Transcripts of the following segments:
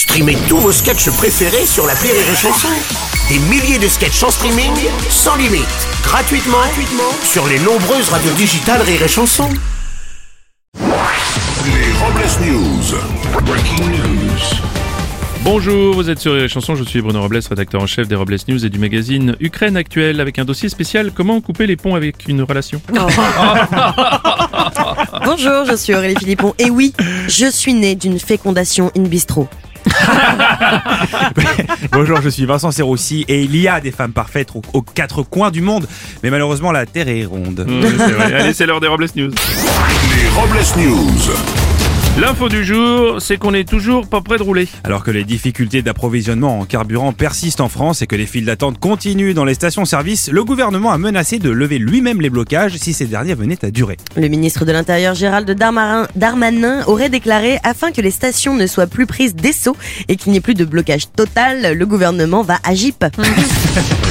Streamez tous vos sketchs préférés sur la Rire et Chanson. Des milliers de sketchs en streaming, sans limite, gratuitement, gratuitement sur les nombreuses radios digitales Rire et Chanson. Les Robles News. Breaking news. Bonjour, vous êtes sur les chansons, je suis Bruno Robles, rédacteur en chef des Robles News et du magazine Ukraine Actuelle, avec un dossier spécial Comment couper les ponts avec une relation Bonjour, je suis Aurélie Philippon. Et oui, je suis née d'une fécondation in bistro. Bonjour, je suis Vincent Serroussi et il y a des femmes parfaites aux, aux quatre coins du monde, mais malheureusement la Terre est ronde. Oui, c'est vrai. Allez, c'est l'heure des Robles News. Les Robles News. L'info du jour, c'est qu'on est toujours pas prêt de rouler. Alors que les difficultés d'approvisionnement en carburant persistent en France et que les files d'attente continuent dans les stations-service, le gouvernement a menacé de lever lui-même les blocages si ces derniers venaient à durer. Le ministre de l'Intérieur Gérald Darmarin, Darmanin aurait déclaré afin que les stations ne soient plus prises d'assaut et qu'il n'y ait plus de blocage total, le gouvernement va à JIP.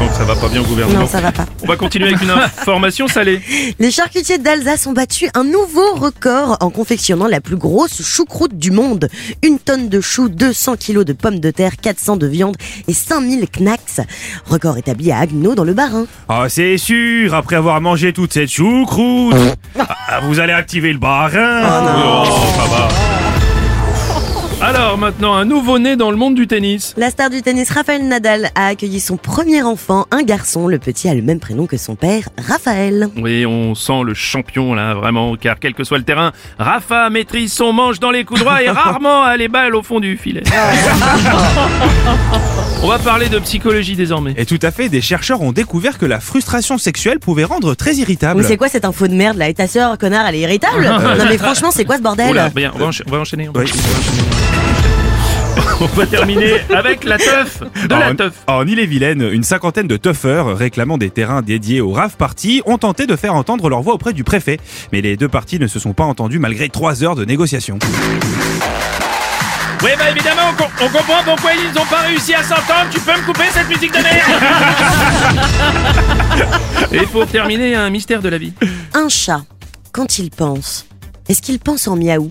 Que ça va pas bien au gouvernement. Non, ça va pas. On va continuer avec une information salée. Les charcutiers d'Alsace ont battu un nouveau record en confectionnant la plus grosse choucroute du monde. Une tonne de choux, 200 kilos de pommes de terre, 400 de viande et 5000 knacks. Record établi à Agno dans le Bas-Rhin. Ah c'est sûr, après avoir mangé toute cette choucroute, ah, vous allez activer le barin. Oh, va. Maintenant, un nouveau-né dans le monde du tennis. La star du tennis Raphaël Nadal a accueilli son premier enfant, un garçon. Le petit a le même prénom que son père, Raphaël. Oui, on sent le champion là, vraiment, car quel que soit le terrain, Rafa maîtrise son manche dans les coups droits et rarement a les balles au fond du filet. on va parler de psychologie désormais. Et tout à fait, des chercheurs ont découvert que la frustration sexuelle pouvait rendre très irritable. Mais c'est quoi cette info de merde là? Et ta sœur, connard, elle est irritable? Non mais franchement, c'est quoi ce bordel? Oula, bien, on va, encha- on va enchaîner. On va, Oui. enchaîner, on va enchaîner. On va terminer avec la teuf de la En- teuf. En Ille-et-Vilaine, une cinquantaine de tuffeurs réclamant des terrains dédiés aux rave parties ont tenté de faire entendre leur voix auprès du préfet. Mais les deux parties ne se sont pas entendues malgré trois heures de négociations. Oui, bah évidemment, on, com- on comprend pourquoi ils n'ont pas réussi à s'entendre. Tu peux me couper cette musique de merde Et pour terminer, un mystère de la vie. Un chat, quand il pense, est-ce qu'il pense en miaou?